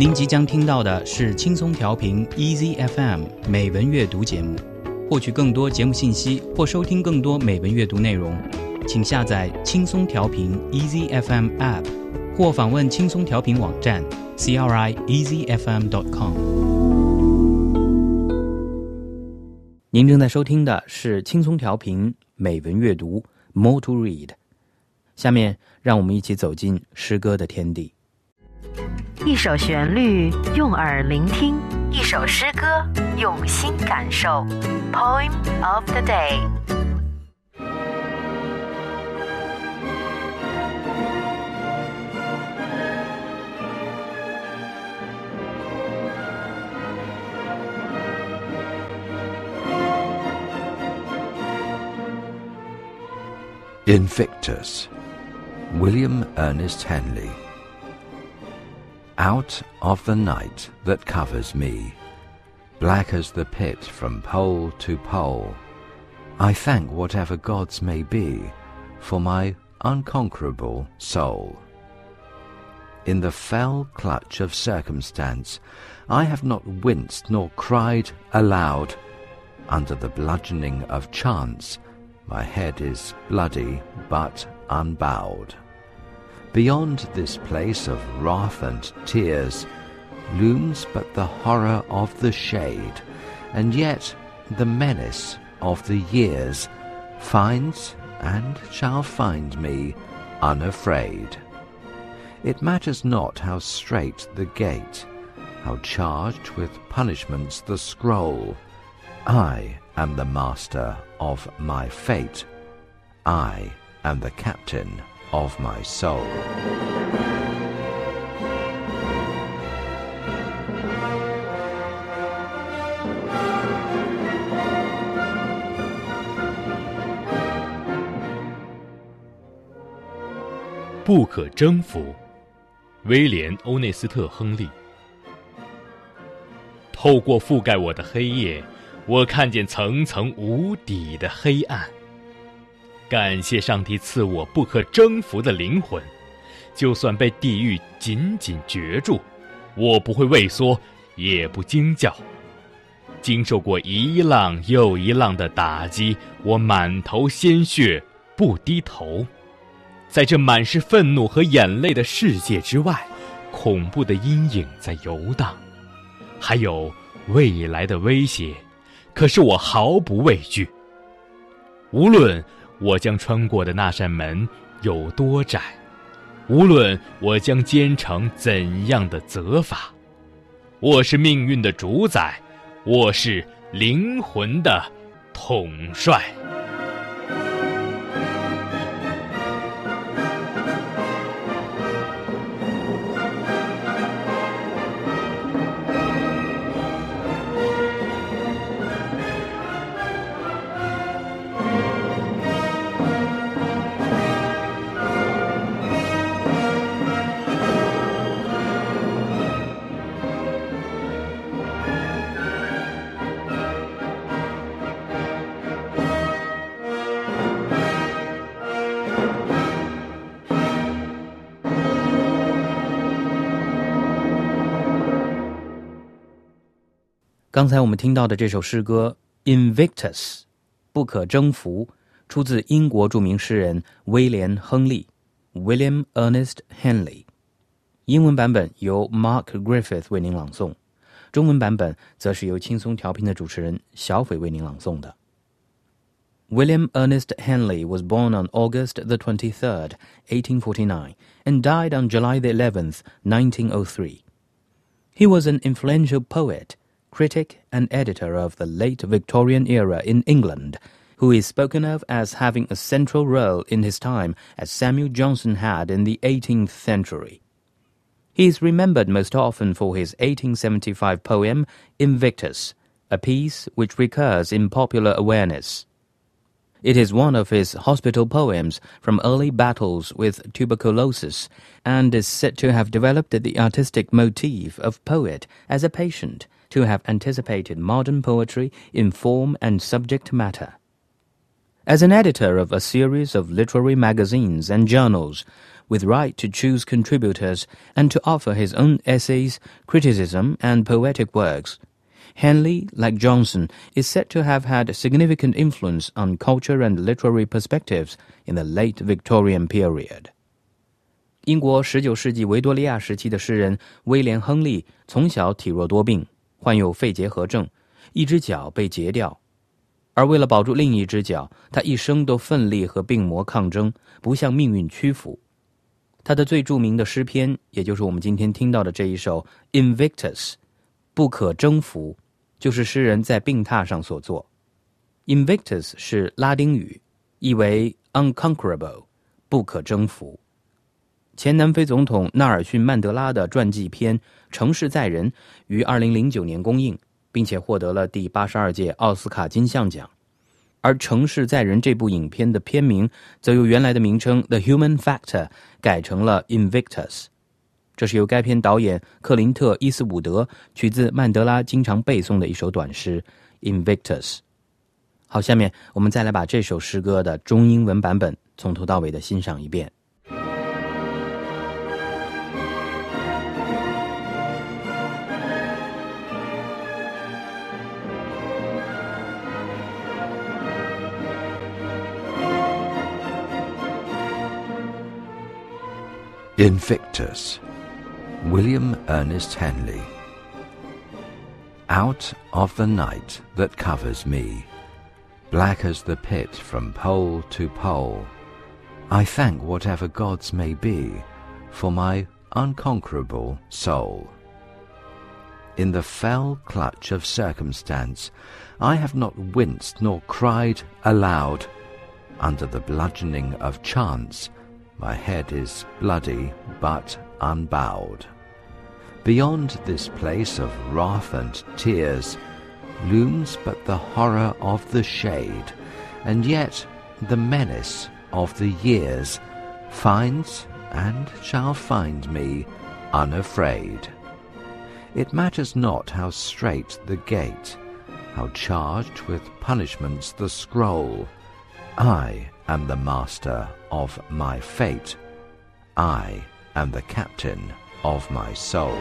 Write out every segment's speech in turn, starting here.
您即将听到的是轻松调频 Easy FM 美文阅读节目。获取更多节目信息或收听更多美文阅读内容，请下载轻松调频 Easy FM App，或访问轻松调频网站 crieasyfm.com。您正在收听的是轻松调频美文阅读 More to Read。下面让我们一起走进诗歌的天地。一首旋律，用耳聆听；一首诗歌，用心感受。Poem of the day。Invictus, William Ernest Henley. Out of the night that covers me, black as the pit from pole to pole, I thank whatever gods may be for my unconquerable soul. In the fell clutch of circumstance, I have not winced nor cried aloud. Under the bludgeoning of chance, my head is bloody but unbowed. Beyond this place of wrath and tears looms but the horror of the shade, and yet the menace of the years finds and shall find me unafraid. It matters not how strait the gate, how charged with punishments the scroll. I am the master of my fate. I am the captain of my soul. 不可征服，威廉·欧内斯特·亨利。透过覆盖我的黑夜，我看见层层无底的黑暗。感谢上帝赐我不可征服的灵魂，就算被地狱紧紧攫住，我不会畏缩，也不惊叫。经受过一浪又一浪的打击，我满头鲜血，不低头。在这满是愤怒和眼泪的世界之外，恐怖的阴影在游荡，还有未来的威胁，可是我毫不畏惧。无论。我将穿过的那扇门有多窄？无论我将兼程怎样的责罚，我是命运的主宰，我是灵魂的统帅。刚才我们听到的这首诗歌《Invictus》，不可征服，出自英国着名诗人威廉·亨利 （William Ernest Henley）。英文版本由 Mark Griffith 为您朗诵，中文版本则是由轻松调频的主持人小斐为您朗诵的。William Ernest Henley was born on August the 23rd, 1849, and died on July the 11th, 1903. He was an influential poet critic and editor of the late Victorian era in England, who is spoken of as having a central role in his time as Samuel Johnson had in the 18th century. He is remembered most often for his 1875 poem Invictus, a piece which recurs in popular awareness. It is one of his hospital poems from early battles with tuberculosis and is said to have developed the artistic motif of poet as a patient to have anticipated modern poetry in form and subject matter. As an editor of a series of literary magazines and journals, with right to choose contributors and to offer his own essays, criticism, and poetic works. Henley, like Johnson, is said to have had significant influence on culture and literary perspectives in the late Victorian period. 英国十九世纪维多利亚时期的诗人威廉·亨利从小体弱多病， 患有肺结核症，一只脚被截掉。而为了保住另一只脚，他一生都奋力和病魔抗争，不向命运屈服。他的最著名的诗篇，也就是我们今天听到的这一首《Invictus》，不可征服，就是诗人在病榻上所作。Invictus 是拉丁语，意为 unconquerable，不可征服。前南非总统纳尔逊·曼德拉的传记片《城市在人》于二零零九年公映，并且获得了第八十二届奥斯卡金像奖。而《城市在人》这部影片的片名则由原来的名称《The Human Factor》改成了《Invictus》。这是由该片导演克林特·伊斯伍德取自曼德拉经常背诵的一首短诗《Invictus》。好，下面我们再来把这首诗歌的中英文版本从头到尾的欣赏一遍。Invictus, William Ernest Henley. Out of the night that covers me, black as the pit from pole to pole, I thank whatever gods may be for my unconquerable soul. In the fell clutch of circumstance, I have not winced nor cried aloud. Under the bludgeoning of chance, my head is bloody but unbowed. Beyond this place of wrath and tears looms but the horror of the shade, and yet the menace of the years finds and shall find me unafraid. It matters not how strait the gate, how charged with punishments the scroll. I am the master of my fate. I am the captain of my soul.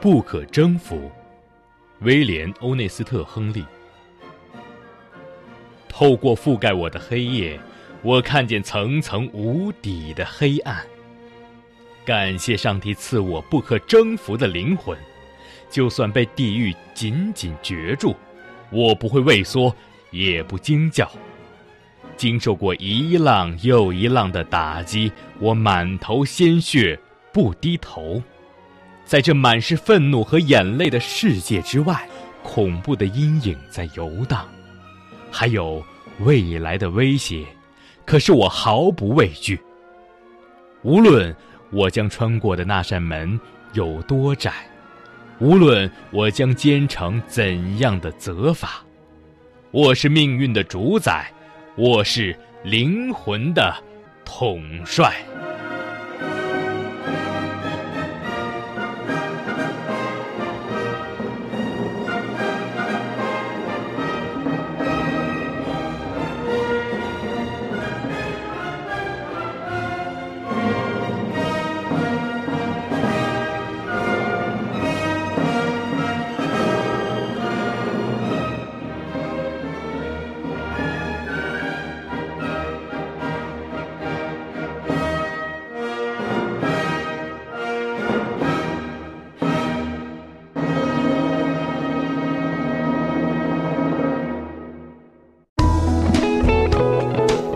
不可征服，威廉·欧内斯特·亨利。透过覆盖我的黑夜， 我看见层层无底的黑暗。感谢上帝赐我不可征服的灵魂，就算被地狱紧紧攫住，我不会畏缩，也不惊叫。经受过一浪又一浪的打击，我满头鲜血不低头。在这满是愤怒和眼泪的世界之外，恐怖的阴影在游荡，还有未来的威胁。可是我毫不畏惧。无论我将穿过的那扇门有多窄，无论我将兼成怎样的责罚，我是命运的主宰，我是灵魂的统帅。